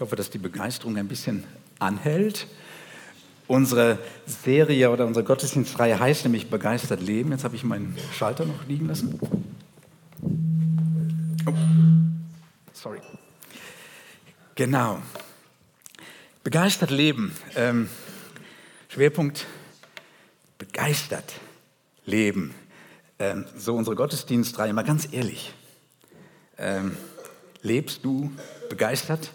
Ich hoffe, dass die Begeisterung ein bisschen anhält. Unsere Serie oder unsere Gottesdienstreihe heißt nämlich Begeistert Leben. Jetzt habe ich meinen Schalter noch liegen lassen. Oh. Sorry. Genau. Begeistert Leben. Ähm, Schwerpunkt begeistert Leben. Ähm, so unsere Gottesdienstreihe. Mal ganz ehrlich. Ähm, lebst du begeistert?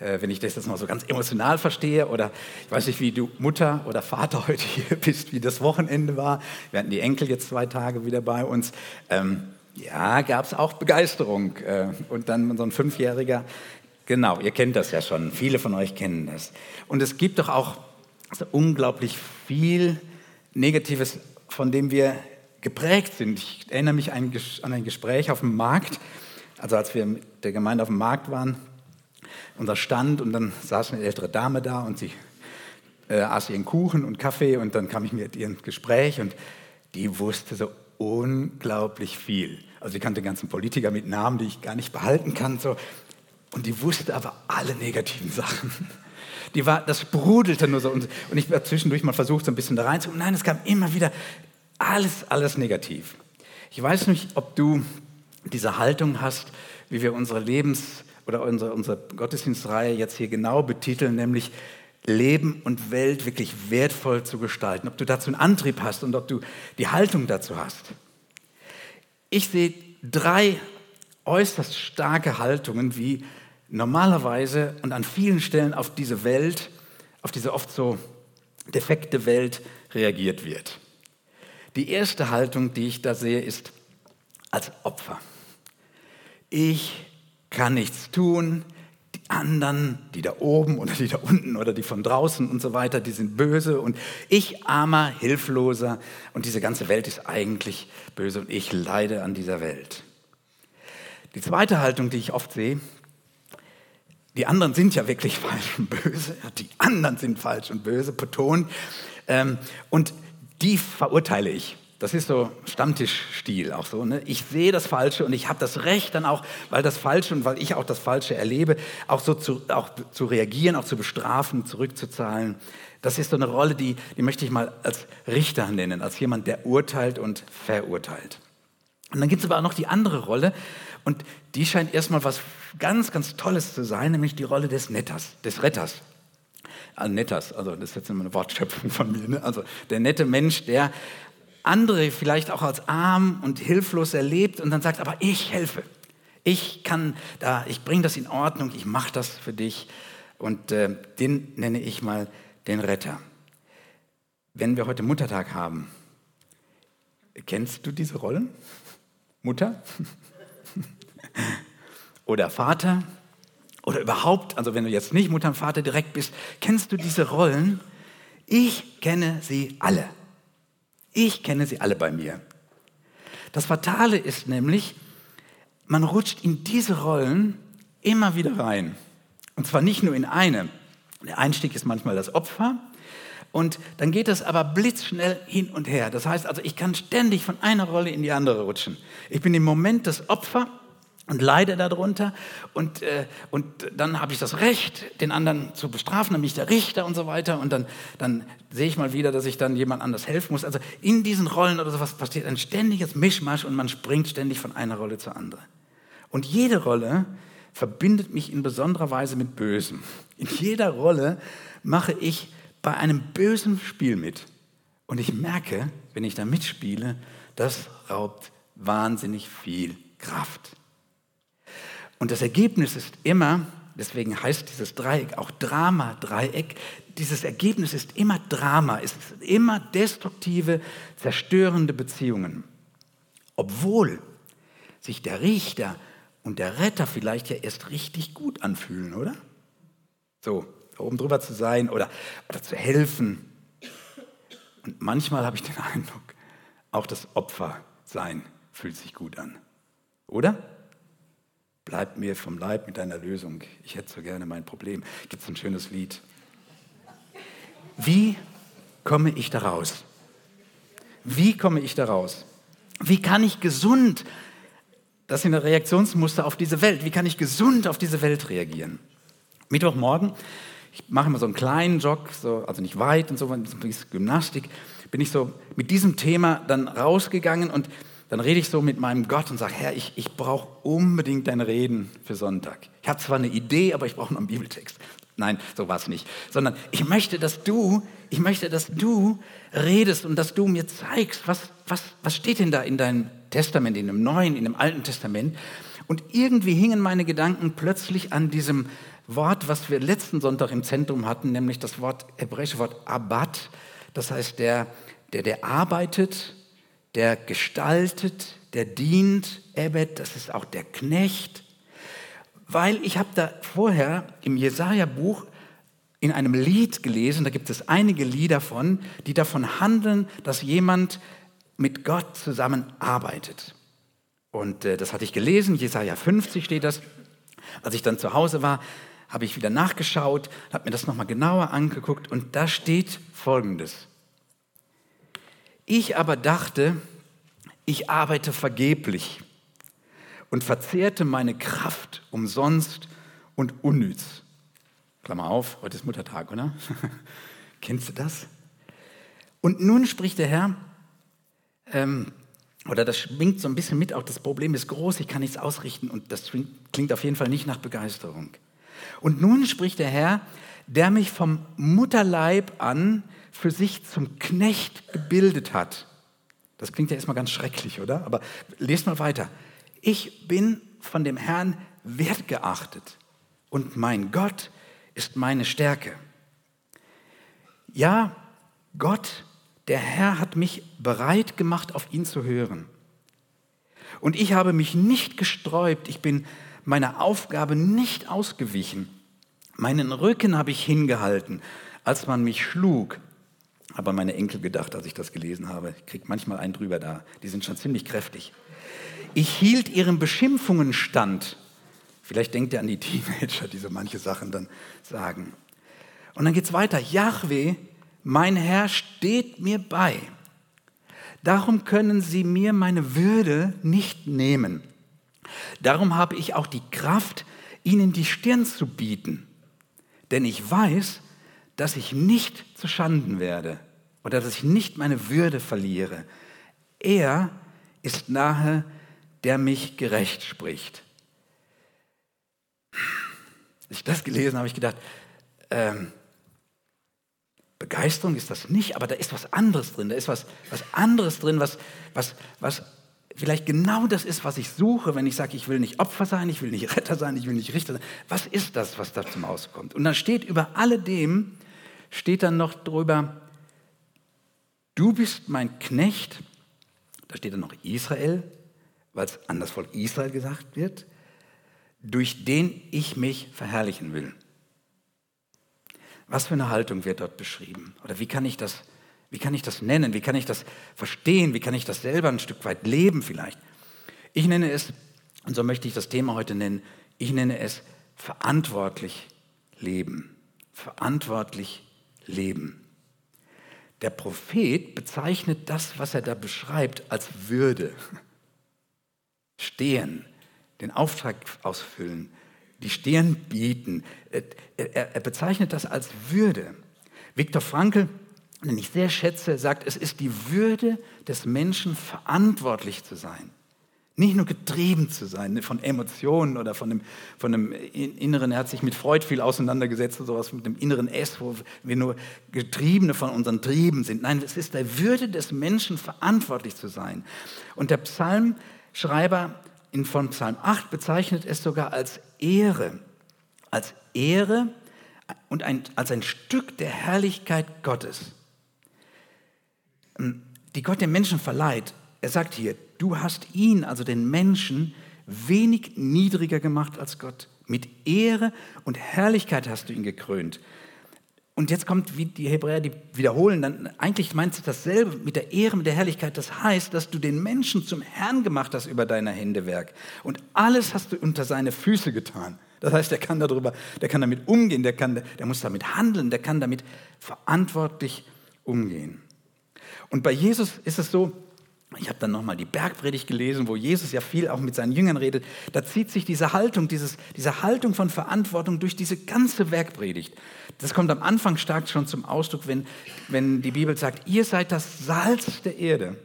Äh, wenn ich das jetzt mal so ganz emotional verstehe oder ich weiß nicht, wie du Mutter oder Vater heute hier bist, wie das Wochenende war. Wir hatten die Enkel jetzt zwei Tage wieder bei uns. Ähm, ja, gab es auch Begeisterung. Äh, und dann so ein Fünfjähriger, genau, ihr kennt das ja schon, viele von euch kennen das. Und es gibt doch auch so unglaublich viel Negatives, von dem wir geprägt sind. Ich erinnere mich an ein Gespräch auf dem Markt, also als wir mit der Gemeinde auf dem Markt waren, unser Stand und dann saß eine ältere Dame da und sie äh, aß ihren Kuchen und Kaffee und dann kam ich mit ihr ins Gespräch und die wusste so unglaublich viel. Also sie kannte den ganzen Politiker mit Namen, die ich gar nicht behalten kann. So. Und die wusste aber alle negativen Sachen. Die war, das sprudelte nur so. Und, und ich habe zwischendurch mal versucht, so ein bisschen da reinzukommen. Nein, es kam immer wieder alles, alles negativ. Ich weiß nicht, ob du diese Haltung hast, wie wir unsere Lebens- oder unsere, unsere Gottesdienstreihe jetzt hier genau betiteln, nämlich Leben und Welt wirklich wertvoll zu gestalten. Ob du dazu einen Antrieb hast und ob du die Haltung dazu hast. Ich sehe drei äußerst starke Haltungen, wie normalerweise und an vielen Stellen auf diese Welt, auf diese oft so defekte Welt reagiert wird. Die erste Haltung, die ich da sehe, ist als Opfer. Ich kann nichts tun. Die anderen, die da oben oder die da unten oder die von draußen und so weiter, die sind böse und ich armer, hilfloser und diese ganze Welt ist eigentlich böse und ich leide an dieser Welt. Die zweite Haltung, die ich oft sehe, die anderen sind ja wirklich falsch und böse, die anderen sind falsch und böse, betont, ähm, und die verurteile ich. Das ist so Stammtischstil auch so. Ne? Ich sehe das Falsche und ich habe das Recht dann auch, weil das Falsche und weil ich auch das Falsche erlebe, auch so zu, auch zu reagieren, auch zu bestrafen, zurückzuzahlen. Das ist so eine Rolle, die, die möchte ich mal als Richter nennen, als jemand, der urteilt und verurteilt. Und dann gibt es aber auch noch die andere Rolle und die scheint erstmal was ganz, ganz Tolles zu sein, nämlich die Rolle des Netters, des Retters. Also Netters, also das ist jetzt immer eine Wortschöpfung von mir. Ne? Also der nette Mensch, der andere vielleicht auch als arm und hilflos erlebt und dann sagt, aber ich helfe. Ich kann da, ich bringe das in Ordnung, ich mache das für dich. Und äh, den nenne ich mal den Retter. Wenn wir heute Muttertag haben, kennst du diese Rollen? Mutter? Oder Vater? Oder überhaupt, also wenn du jetzt nicht Mutter und Vater direkt bist, kennst du diese Rollen? Ich kenne sie alle. Ich kenne sie alle bei mir. Das Fatale ist nämlich, man rutscht in diese Rollen immer wieder rein. Und zwar nicht nur in eine. Der Einstieg ist manchmal das Opfer. Und dann geht es aber blitzschnell hin und her. Das heißt also, ich kann ständig von einer Rolle in die andere rutschen. Ich bin im Moment das Opfer und leide darunter und, äh, und dann habe ich das Recht, den anderen zu bestrafen, dann bin ich der Richter und so weiter und dann, dann sehe ich mal wieder, dass ich dann jemand anders helfen muss. Also in diesen Rollen oder sowas passiert ein ständiges Mischmasch und man springt ständig von einer Rolle zur anderen. Und jede Rolle verbindet mich in besonderer Weise mit Bösem. In jeder Rolle mache ich bei einem bösen Spiel mit. Und ich merke, wenn ich da mitspiele, das raubt wahnsinnig viel Kraft. Und das Ergebnis ist immer, deswegen heißt dieses Dreieck auch Drama-Dreieck, dieses Ergebnis ist immer Drama, ist immer destruktive, zerstörende Beziehungen. Obwohl sich der Richter und der Retter vielleicht ja erst richtig gut anfühlen, oder? So, oben drüber zu sein oder, oder zu helfen. Und manchmal habe ich den Eindruck, auch das Opfersein fühlt sich gut an. Oder? Bleib mir vom Leib mit deiner Lösung. Ich hätte so gerne mein Problem. Gibt es ein schönes Lied. Wie komme ich da raus? Wie komme ich da raus? Wie kann ich gesund, das sind Reaktionsmuster auf diese Welt, wie kann ich gesund auf diese Welt reagieren? Mittwochmorgen, ich mache immer so einen kleinen Jog, so, also nicht weit und so, Gymnastik, bin ich so mit diesem Thema dann rausgegangen und dann rede ich so mit meinem Gott und sage, Herr, ich, ich brauche unbedingt dein Reden für Sonntag. Ich habe zwar eine Idee, aber ich brauche noch einen Bibeltext. Nein, so war es nicht. Sondern ich möchte, dass du, ich möchte, dass du redest und dass du mir zeigst, was, was, was steht denn da in deinem Testament, in dem Neuen, in dem Alten Testament. Und irgendwie hingen meine Gedanken plötzlich an diesem Wort, was wir letzten Sonntag im Zentrum hatten, nämlich das Wort, hebräische Wort Abad. Das heißt, der, der, der arbeitet, der gestaltet, der dient. Ebed, das ist auch der Knecht. Weil ich habe da vorher im Jesaja-Buch in einem Lied gelesen, da gibt es einige Lieder von, die davon handeln, dass jemand mit Gott zusammenarbeitet. Und äh, das hatte ich gelesen, Jesaja 50 steht das. Als ich dann zu Hause war, habe ich wieder nachgeschaut, habe mir das nochmal genauer angeguckt und da steht Folgendes. Ich aber dachte, ich arbeite vergeblich und verzehrte meine Kraft umsonst und unnütz. Klammer auf, heute ist Muttertag, oder? Kennst du das? Und nun spricht der Herr, ähm, oder das schwingt so ein bisschen mit, auch das Problem ist groß, ich kann nichts ausrichten und das klingt auf jeden Fall nicht nach Begeisterung. Und nun spricht der Herr, der mich vom Mutterleib an für sich zum Knecht gebildet hat. Das klingt ja erstmal ganz schrecklich, oder? Aber lest mal weiter. Ich bin von dem Herrn wertgeachtet und mein Gott ist meine Stärke. Ja, Gott, der Herr hat mich bereit gemacht, auf ihn zu hören. Und ich habe mich nicht gesträubt, ich bin meiner Aufgabe nicht ausgewichen. Meinen Rücken habe ich hingehalten, als man mich schlug. Aber meine Enkel gedacht, als ich das gelesen habe. Ich kriege manchmal einen drüber da. Die sind schon ziemlich kräftig. Ich hielt ihren Beschimpfungen stand. Vielleicht denkt ihr an die Teenager, die so manche Sachen dann sagen. Und dann geht es weiter. Yahweh, mein Herr, steht mir bei. Darum können sie mir meine Würde nicht nehmen. Darum habe ich auch die Kraft, ihnen die Stirn zu bieten. Denn ich weiß, dass ich nicht zu Schanden werde oder dass ich nicht meine Würde verliere. Er ist nahe, der mich gerecht spricht. Als ich das gelesen habe, habe ich gedacht, ähm, Begeisterung ist das nicht, aber da ist was anderes drin. Da ist was, was anderes drin, was, was, was vielleicht genau das ist, was ich suche, wenn ich sage, ich will nicht Opfer sein, ich will nicht Retter sein, ich will nicht Richter sein. Was ist das, was da zum Auskommt? Und dann steht über alledem, steht dann noch drüber, du bist mein Knecht, da steht dann noch Israel, weil es an das Volk Israel gesagt wird, durch den ich mich verherrlichen will. Was für eine Haltung wird dort beschrieben? Oder wie kann ich das, wie kann ich das nennen? Wie kann ich das verstehen? Wie kann ich das selber ein Stück weit leben vielleicht? Ich nenne es, und so möchte ich das Thema heute nennen, ich nenne es verantwortlich leben. Verantwortlich leben. Der Prophet bezeichnet das, was er da beschreibt, als Würde. Stehen, den Auftrag ausfüllen, die Stirn bieten. Er, bezeichnet das als Würde. Viktor Frankl, den ich sehr schätze, sagt, es ist die Würde des Menschen, verantwortlich zu sein. Nicht nur getrieben zu sein ne, von Emotionen oder von dem, von dem Inneren. Er hat sich mit Freud viel auseinandergesetzt, sowas mit dem inneren S, wo wir nur Getriebene von unseren Trieben sind. Nein, es ist der Würde des Menschen, verantwortlich zu sein. Und der Psalmschreiber in, von Psalm 8 bezeichnet es sogar als Ehre. Als Ehre und ein, als ein Stück der Herrlichkeit Gottes, die Gott dem Menschen verleiht. Er sagt hier, du hast ihn, also den Menschen, wenig niedriger gemacht als Gott. Mit Ehre und Herrlichkeit hast du ihn gekrönt. Und jetzt kommt, wie die Hebräer die wiederholen, dann eigentlich meinst du dasselbe mit der Ehre, mit der Herrlichkeit. Das heißt, dass du den Menschen zum Herrn gemacht hast über deine Händewerk. Und alles hast du unter seine Füße getan. Das heißt, der kann darüber, der kann damit umgehen, der, kann, der muss damit handeln, der kann damit verantwortlich umgehen. Und bei Jesus ist es so, ich habe dann nochmal die Bergpredigt gelesen, wo Jesus ja viel auch mit seinen Jüngern redet. Da zieht sich diese Haltung, dieses, diese Haltung von Verantwortung durch diese ganze Bergpredigt. Das kommt am Anfang stark schon zum Ausdruck, wenn, wenn die Bibel sagt, ihr seid das Salz der Erde.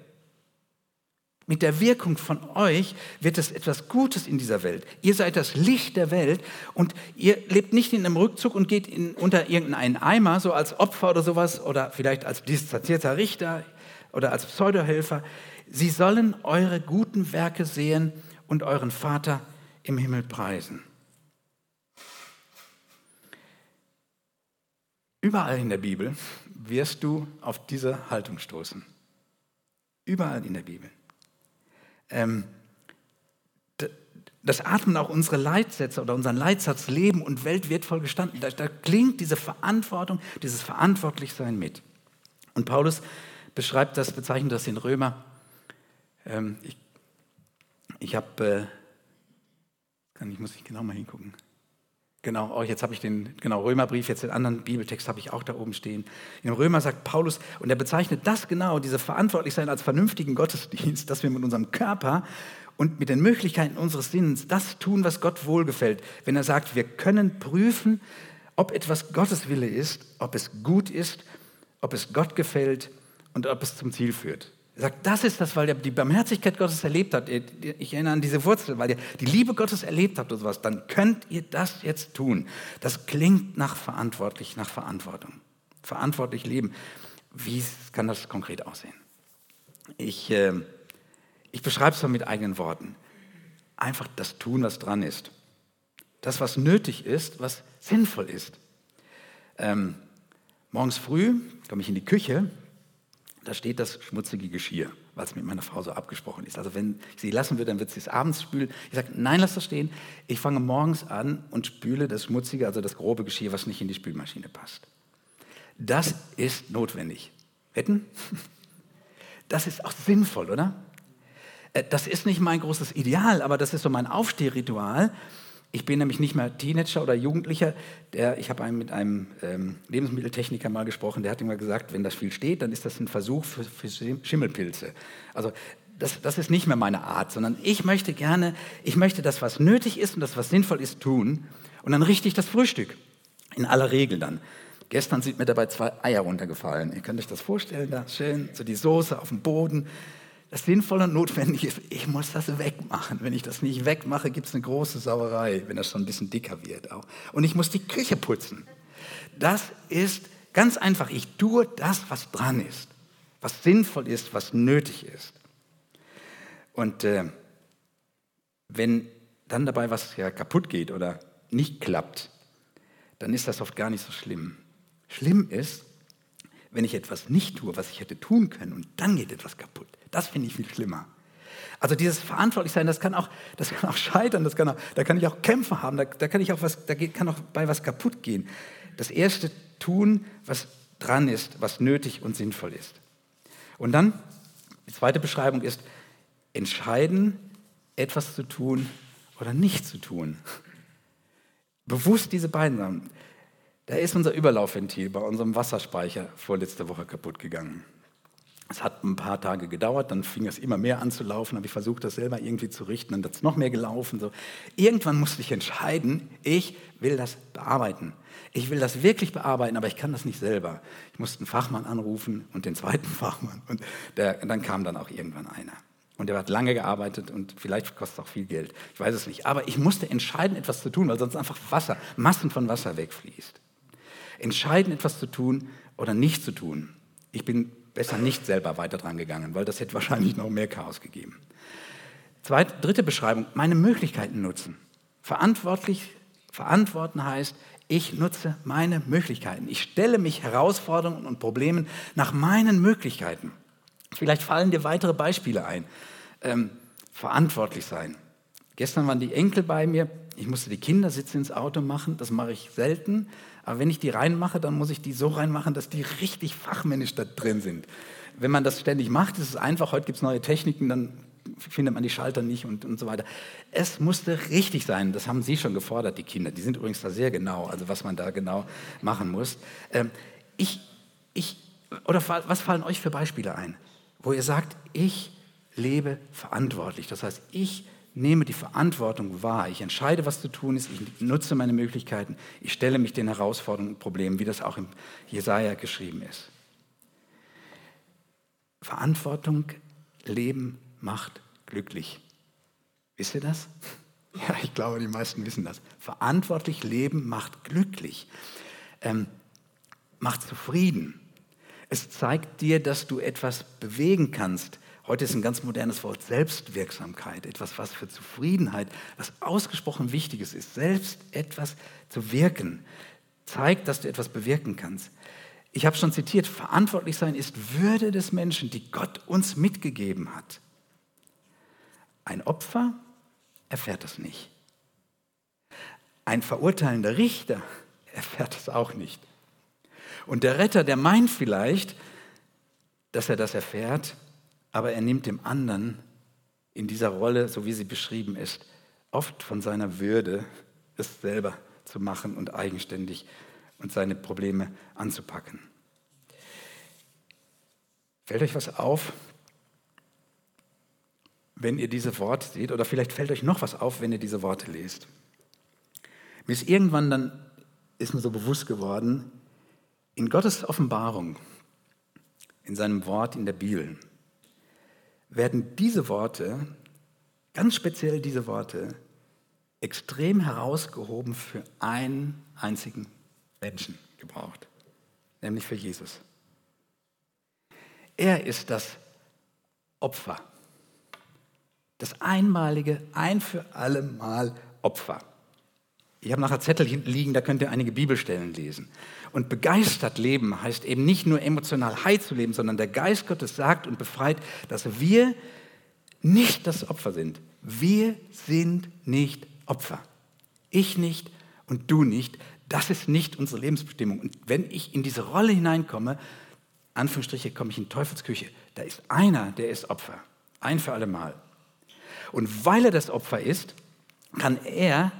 Mit der Wirkung von euch wird es etwas Gutes in dieser Welt. Ihr seid das Licht der Welt und ihr lebt nicht in einem Rückzug und geht in, unter irgendeinen Eimer, so als Opfer oder sowas oder vielleicht als distanzierter Richter oder als Pseudohelfer. Sie sollen eure guten Werke sehen und euren Vater im Himmel preisen. Überall in der Bibel wirst du auf diese Haltung stoßen. Überall in der Bibel. Ähm, das atmen auch unsere Leitsätze oder unseren Leitsatz Leben und Welt wird voll gestanden. Da, da klingt diese Verantwortung, dieses Verantwortlichsein mit. Und Paulus beschreibt das, bezeichnet das in Römer. Ähm, ich ich habe, äh, ich muss ich genau mal hingucken. Genau, oh, jetzt habe ich den genau, Römerbrief, jetzt den anderen Bibeltext habe ich auch da oben stehen. Dem Römer sagt Paulus, und er bezeichnet das genau, diese Verantwortlichsein als vernünftigen Gottesdienst, dass wir mit unserem Körper und mit den Möglichkeiten unseres Sinns das tun, was Gott wohlgefällt. Wenn er sagt, wir können prüfen, ob etwas Gottes Wille ist, ob es gut ist, ob es Gott gefällt und ob es zum Ziel führt. Sagt, das ist das, weil er die Barmherzigkeit Gottes erlebt hat. Ich erinnere an diese Wurzel, weil ihr die Liebe Gottes erlebt habt oder sowas. Dann könnt ihr das jetzt tun. Das klingt nach verantwortlich, nach Verantwortung. Verantwortlich leben. Wie kann das konkret aussehen? Ich, äh, ich beschreibe es mal mit eigenen Worten. Einfach das tun, was dran ist. Das, was nötig ist, was sinnvoll ist. Ähm, morgens früh komme ich in die Küche da steht das schmutzige Geschirr, es mit meiner Frau so abgesprochen ist. Also wenn ich sie lassen würde, dann wird sie es abends spülen. Ich sage, nein, lass das stehen. Ich fange morgens an und spüle das schmutzige, also das grobe Geschirr, was nicht in die Spülmaschine passt. Das ist notwendig. Wetten? Das ist auch sinnvoll, oder? Äh, das ist nicht mein großes Ideal, aber das ist so mein Aufstehritual. Ich bin nämlich nicht mehr Teenager oder Jugendlicher. Der, ich habe mit einem ähm, Lebensmitteltechniker mal gesprochen, der hat immer gesagt, wenn das viel steht, dann ist das ein Versuch für, für Schimmelpilze. Also das, das, ist nicht mehr meine Art, sondern ich möchte gerne, ich möchte das, was nötig ist und das, was sinnvoll ist, tun. Und dann richte ich das Frühstück. In aller Regel dann. Gestern sind mir dabei zwei Eier runtergefallen. Ihr könnt euch das vorstellen, da schön, so die Soße auf dem Boden das Sinnvolle und Notwendige ist, ich muss das wegmachen. Wenn ich das nicht wegmache, gibt es eine große Sauerei, wenn das schon ein bisschen dicker wird. Auch. Und ich muss die Küche putzen. Das ist ganz einfach. Ich tue das, was dran ist, was sinnvoll ist, was nötig ist. Und äh, wenn dann dabei was ja kaputt geht oder nicht klappt, dann ist das oft gar nicht so schlimm. Schlimm ist, wenn ich etwas nicht tue, was ich hätte tun können und dann geht etwas kaputt. Das finde ich viel schlimmer. Also dieses Verantwortlichsein, das kann auch, das kann auch scheitern, das kann auch, da kann ich auch Kämpfe haben, da, da kann ich auch was, da kann auch bei was kaputt gehen. Das erste tun, was dran ist, was nötig und sinnvoll ist. Und dann, die zweite Beschreibung ist, entscheiden, etwas zu tun oder nicht zu tun. Bewusst diese beiden Sachen. Da ist unser Überlaufventil bei unserem Wasserspeicher vorletzte Woche kaputt gegangen. Es hat ein paar Tage gedauert, dann fing es immer mehr an zu laufen, habe ich versucht, das selber irgendwie zu richten, dann hat es noch mehr gelaufen. So. Irgendwann musste ich entscheiden, ich will das bearbeiten. Ich will das wirklich bearbeiten, aber ich kann das nicht selber. Ich musste einen Fachmann anrufen und den zweiten Fachmann und der, dann kam dann auch irgendwann einer. Und der hat lange gearbeitet und vielleicht kostet es auch viel Geld. Ich weiß es nicht. Aber ich musste entscheiden, etwas zu tun, weil sonst einfach Wasser, Massen von Wasser wegfließt. Entscheiden, etwas zu tun oder nicht zu tun. Ich bin besser nicht selber weiter dran gegangen, weil das hätte wahrscheinlich noch mehr Chaos gegeben. Zweite, dritte Beschreibung, meine Möglichkeiten nutzen. Verantwortlich, verantworten heißt, ich nutze meine Möglichkeiten. Ich stelle mich Herausforderungen und Problemen nach meinen Möglichkeiten. Vielleicht fallen dir weitere Beispiele ein. Ähm, verantwortlich sein. Gestern waren die Enkel bei mir. Ich musste die Kindersitze ins Auto machen. Das mache ich selten. Aber wenn ich die reinmache, dann muss ich die so reinmachen, dass die richtig fachmännisch da drin sind. Wenn man das ständig macht, ist es einfach. Heute gibt es neue Techniken, dann findet man die Schalter nicht und, und so weiter. Es musste richtig sein. Das haben Sie schon gefordert, die Kinder. Die sind übrigens da sehr genau, also was man da genau machen muss. Ähm, ich, ich, oder was fallen euch für Beispiele ein, wo ihr sagt, ich lebe verantwortlich. Das heißt, ich nehme die Verantwortung wahr. Ich entscheide, was zu tun ist. Ich nutze meine Möglichkeiten. Ich stelle mich den Herausforderungen und Problemen, wie das auch im Jesaja geschrieben ist. Verantwortung leben macht glücklich. Wisst ihr das? Ja, ich glaube, die meisten wissen das. Verantwortlich leben macht glücklich, ähm, macht zufrieden. Es zeigt dir, dass du etwas bewegen kannst. Heute ist ein ganz modernes Wort Selbstwirksamkeit, etwas, was für Zufriedenheit, was ausgesprochen Wichtiges ist. Selbst etwas zu wirken, zeigt, dass du etwas bewirken kannst. Ich habe schon zitiert, verantwortlich sein ist Würde des Menschen, die Gott uns mitgegeben hat. Ein Opfer erfährt das nicht. Ein verurteilender Richter erfährt das auch nicht. Und der Retter, der meint vielleicht, dass er das erfährt, aber er nimmt dem anderen in dieser Rolle, so wie sie beschrieben ist, oft von seiner Würde, es selber zu machen und eigenständig und seine Probleme anzupacken. Fällt euch was auf, wenn ihr diese Worte seht, oder vielleicht fällt euch noch was auf, wenn ihr diese Worte lest. Mir ist irgendwann dann, ist mir so bewusst geworden, in Gottes Offenbarung, in seinem Wort in der Bibel, werden diese Worte, ganz speziell diese Worte, extrem herausgehoben für einen einzigen Menschen gebraucht, nämlich für Jesus. Er ist das Opfer das einmalige, ein für alle Mal Opfer. Ich habe nachher Zettel liegen, da könnt ihr einige Bibelstellen lesen. Und begeistert leben heißt eben nicht nur emotional high zu leben, sondern der Geist Gottes sagt und befreit, dass wir nicht das Opfer sind. Wir sind nicht Opfer. Ich nicht und du nicht. Das ist nicht unsere Lebensbestimmung. Und wenn ich in diese Rolle hineinkomme, Anführungsstriche, komme ich in Teufelsküche. Da ist einer, der ist Opfer. Ein für alle Mal. Und weil er das Opfer ist, kann er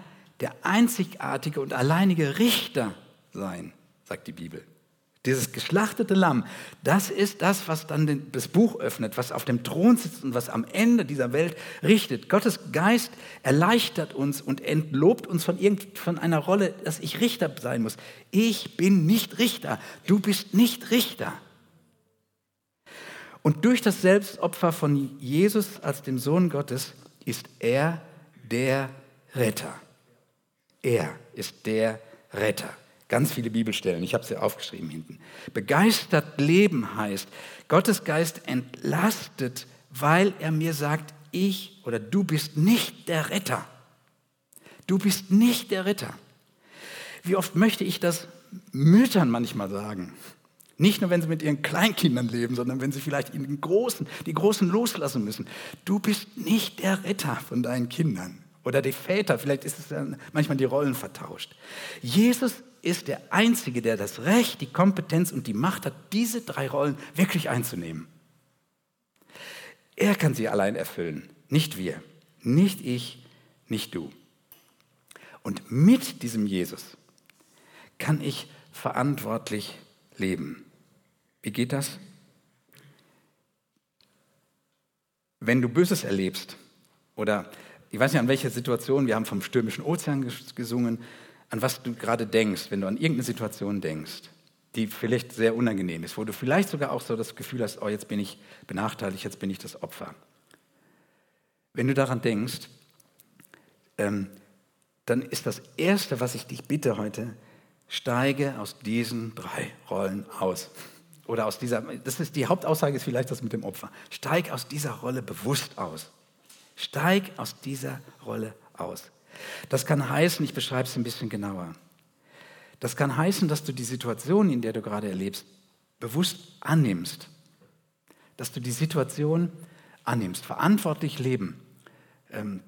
der einzigartige und alleinige Richter sein, sagt die Bibel. Dieses geschlachtete Lamm, das ist das, was dann das Buch öffnet, was auf dem Thron sitzt und was am Ende dieser Welt richtet. Gottes Geist erleichtert uns und entlobt uns von, irgend, von einer Rolle, dass ich Richter sein muss. Ich bin nicht Richter, du bist nicht Richter. Und durch das Selbstopfer von Jesus als dem Sohn Gottes ist er der Retter. Er ist der Retter. Ganz viele Bibelstellen, ich habe sie aufgeschrieben hinten. Begeistert leben heißt, Gottes Geist entlastet, weil er mir sagt, ich oder du bist nicht der Retter. Du bist nicht der Retter. Wie oft möchte ich das Müttern manchmal sagen? Nicht nur, wenn sie mit ihren Kleinkindern leben, sondern wenn sie vielleicht den Großen, die Großen loslassen müssen. Du bist nicht der Retter von deinen Kindern. Oder die Väter, vielleicht ist es dann manchmal die Rollen vertauscht. Jesus ist der Einzige, der das Recht, die Kompetenz und die Macht hat, diese drei Rollen wirklich einzunehmen. Er kann sie allein erfüllen, nicht wir, nicht ich, nicht du. Und mit diesem Jesus kann ich verantwortlich leben. Wie geht das? Wenn du Böses erlebst oder ich weiß nicht an welche Situation, wir haben vom stürmischen Ozean gesungen, an was du gerade denkst, wenn du an irgendeine Situation denkst, die vielleicht sehr unangenehm ist, wo du vielleicht sogar auch so das Gefühl hast, oh, jetzt bin ich benachteiligt, jetzt bin ich das Opfer. Wenn du daran denkst, ähm, dann ist das Erste, was ich dich bitte heute, steige aus diesen drei Rollen aus. Oder aus dieser, das ist die Hauptaussage ist vielleicht das mit dem Opfer. Steig aus dieser Rolle bewusst aus. Steig aus dieser Rolle aus. Das kann heißen, ich beschreibe es ein bisschen genauer. Das kann heißen, dass du die Situation, in der du gerade erlebst, bewusst annimmst. Dass du die Situation annimmst. Verantwortlich leben. Ähm,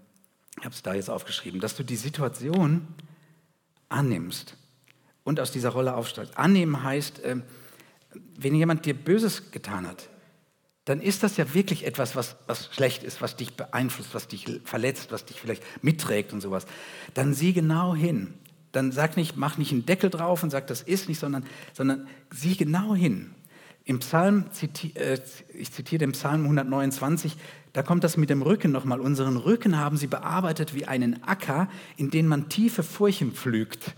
ich habe es da jetzt aufgeschrieben. Dass du die Situation annimmst und aus dieser Rolle aufsteigst. Annehmen heißt, äh, wenn jemand dir Böses getan hat, dann ist das ja wirklich etwas, was, was schlecht ist, was dich beeinflusst, was dich verletzt, was dich vielleicht mitträgt und sowas. Dann sieh genau hin. Dann sag nicht, mach nicht einen Deckel drauf und sag, das ist nicht, sondern, sondern sieh genau hin. Im Psalm, äh, ich zitiere den Psalm 129, da kommt das mit dem Rücken nochmal. Unseren Rücken haben sie bearbeitet wie einen Acker, in den man tiefe Furchen pflügt.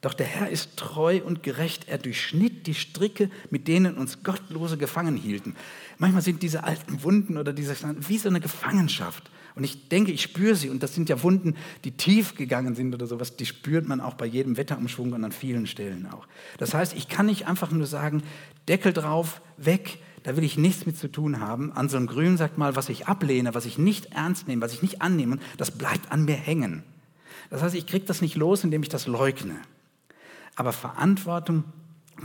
Doch der Herr ist treu und gerecht. Er durchschnitt die Stricke, mit denen uns Gottlose gefangen hielten. Manchmal sind diese alten Wunden oder diese wie so eine Gefangenschaft. Und ich denke, ich spüre sie. Und das sind ja Wunden, die tief gegangen sind oder sowas. Die spürt man auch bei jedem Wetterumschwung und an vielen Stellen auch. Das heißt, ich kann nicht einfach nur sagen, Deckel drauf, weg. Da will ich nichts mit zu tun haben. An so einem Grün sagt mal, was ich ablehne, was ich nicht ernst nehme, was ich nicht annehme, das bleibt an mir hängen. Das heißt, ich kriege das nicht los, indem ich das leugne. Aber Verantwortung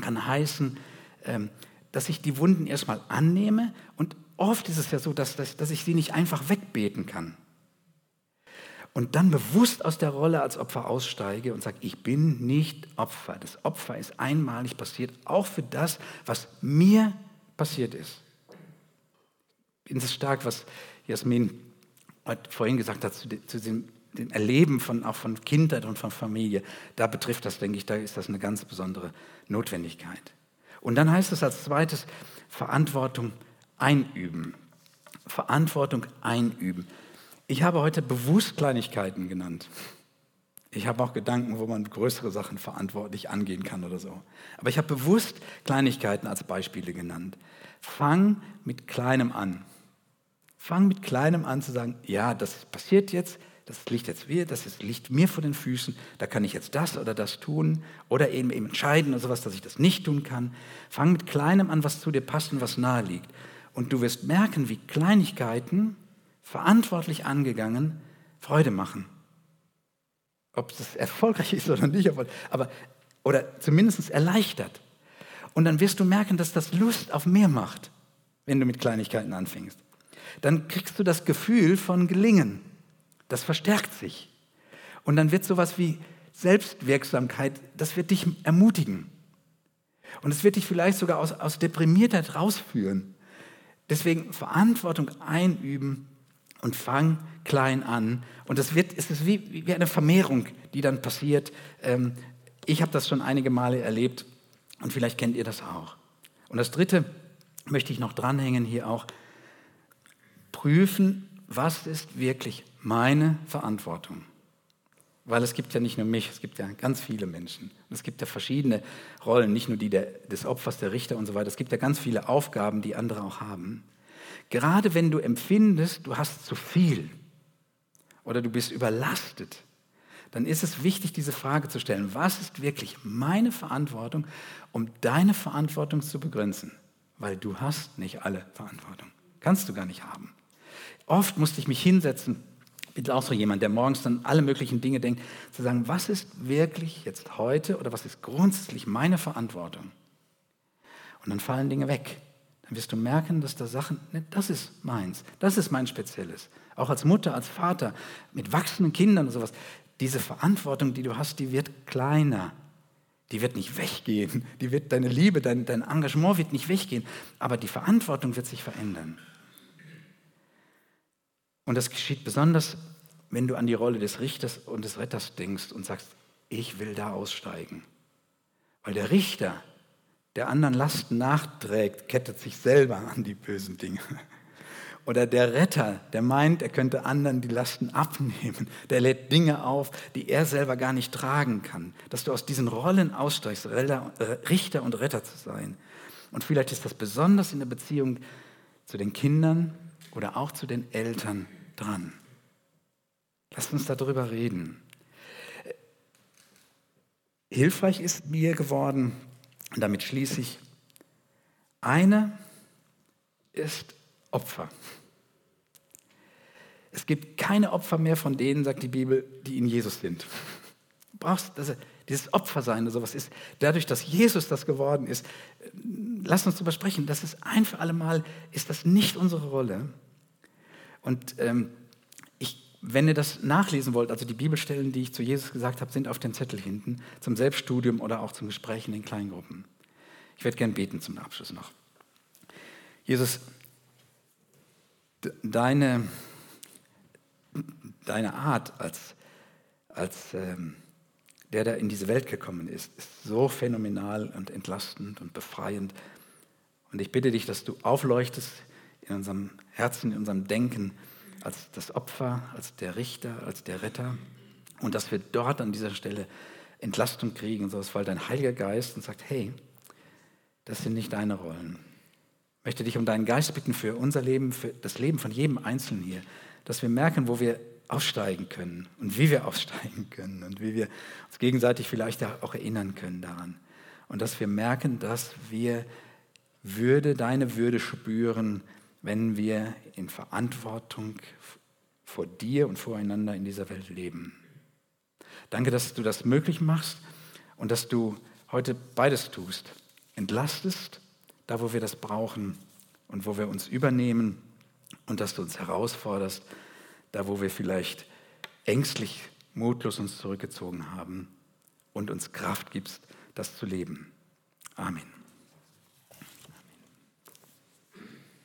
kann heißen, ähm, dass ich die Wunden erstmal annehme und oft ist es ja so, dass, dass, dass ich sie nicht einfach wegbeten kann. Und dann bewusst aus der Rolle als Opfer aussteige und sage, ich bin nicht Opfer. Das Opfer ist einmalig passiert, auch für das, was mir passiert ist. Ich finde es stark, was Jasmin vorhin gesagt hat zu dem dem Erleben von, auch von Kindheit und von Familie, da betrifft das, denke ich, da ist das eine ganz besondere Notwendigkeit. Und dann heißt es als zweites Verantwortung einüben. Verantwortung einüben. Ich habe heute bewusst Kleinigkeiten genannt. Ich habe auch Gedanken, wo man größere Sachen verantwortlich angehen kann oder so. Aber ich habe bewusst Kleinigkeiten als Beispiele genannt. Fang mit Kleinem an. Fang mit Kleinem an zu sagen, ja, das passiert jetzt, das liegt jetzt mir, das liegt mir vor den Füßen, da kann ich jetzt das oder das tun oder eben, eben entscheiden oder sowas, dass ich das nicht tun kann. Fang mit Kleinem an, was zu dir passt und was nahe liegt. Und du wirst merken, wie Kleinigkeiten, verantwortlich angegangen, Freude machen. Ob das erfolgreich ist oder nicht, aber, oder zumindest erleichtert. Und dann wirst du merken, dass das Lust auf mehr macht, wenn du mit Kleinigkeiten anfängst. Dann kriegst du das Gefühl von Gelingen. Das verstärkt sich. Und dann wird sowas wie Selbstwirksamkeit, das wird dich ermutigen. Und es wird dich vielleicht sogar aus, aus Deprimiertheit rausführen. Deswegen Verantwortung einüben und fang klein an. Und das wird, es ist wie, wie eine Vermehrung, die dann passiert. Ähm, ich habe das schon einige Male erlebt und vielleicht kennt ihr das auch. Und das Dritte möchte ich noch dranhängen hier auch. Prüfen, was ist wirklich meine Verantwortung. Weil es gibt ja nicht nur mich, es gibt ja ganz viele Menschen. Es gibt ja verschiedene Rollen, nicht nur die der, des Opfers, der Richter und so weiter. Es gibt ja ganz viele Aufgaben, die andere auch haben. Gerade wenn du empfindest, du hast zu viel oder du bist überlastet, dann ist es wichtig, diese Frage zu stellen, was ist wirklich meine Verantwortung, um deine Verantwortung zu begrenzen? Weil du hast nicht alle Verantwortung. Kannst du gar nicht haben. Oft musste ich mich hinsetzen bin auch so jemand, der morgens dann alle möglichen Dinge denkt, zu sagen, was ist wirklich jetzt heute oder was ist grundsätzlich meine Verantwortung? Und dann fallen Dinge weg. Dann wirst du merken, dass da Sachen, ne, das ist meins, das ist mein Spezielles. Auch als Mutter, als Vater, mit wachsenden Kindern und sowas. Diese Verantwortung, die du hast, die wird kleiner. Die wird nicht weggehen. Die wird, deine Liebe, dein, dein Engagement wird nicht weggehen. Aber die Verantwortung wird sich verändern. Und das geschieht besonders, wenn du an die Rolle des Richters und des Retters denkst und sagst, ich will da aussteigen. Weil der Richter, der anderen Lasten nachträgt, kettet sich selber an die bösen Dinge. Oder der Retter, der meint, er könnte anderen die Lasten abnehmen, der lädt Dinge auf, die er selber gar nicht tragen kann. Dass du aus diesen Rollen aussteigst, Richter und Retter zu sein. Und vielleicht ist das besonders in der Beziehung zu den Kindern oder auch zu den Eltern dran. Lasst uns darüber reden. Hilfreich ist mir geworden, und damit schließe ich, eine ist Opfer. Es gibt keine Opfer mehr von denen, sagt die Bibel, die in Jesus sind. Du brauchst das, dieses Opfersein oder sowas ist, dadurch, dass Jesus das geworden ist, lass uns darüber sprechen, das ist ein für alle Mal, ist das nicht unsere Rolle. Und ähm, ich, wenn ihr das nachlesen wollt, also die Bibelstellen, die ich zu Jesus gesagt habe, sind auf dem Zettel hinten zum Selbststudium oder auch zum Gespräch in den Kleingruppen. Ich werde gern beten zum Abschluss noch. Jesus, deine, deine Art als, als ähm, der, der in diese Welt gekommen ist, ist so phänomenal und entlastend und befreiend. Und ich bitte dich, dass du aufleuchtest in unserem Herzen, in unserem Denken als das Opfer, als der Richter, als der Retter und dass wir dort an dieser Stelle Entlastung kriegen und sowas, weil dein Heiliger Geist und sagt, hey, das sind nicht deine Rollen. Ich möchte dich um deinen Geist bitten für unser Leben, für das Leben von jedem Einzelnen hier, dass wir merken, wo wir aussteigen können und wie wir aussteigen können und wie wir uns gegenseitig vielleicht auch erinnern können daran. Und dass wir merken, dass wir Würde, deine Würde spüren, wenn wir in Verantwortung vor dir und voreinander in dieser Welt leben. Danke, dass du das möglich machst und dass du heute beides tust. Entlastest, da wo wir das brauchen und wo wir uns übernehmen und dass du uns herausforderst, da wo wir vielleicht ängstlich, mutlos uns zurückgezogen haben und uns Kraft gibst, das zu leben. Amen.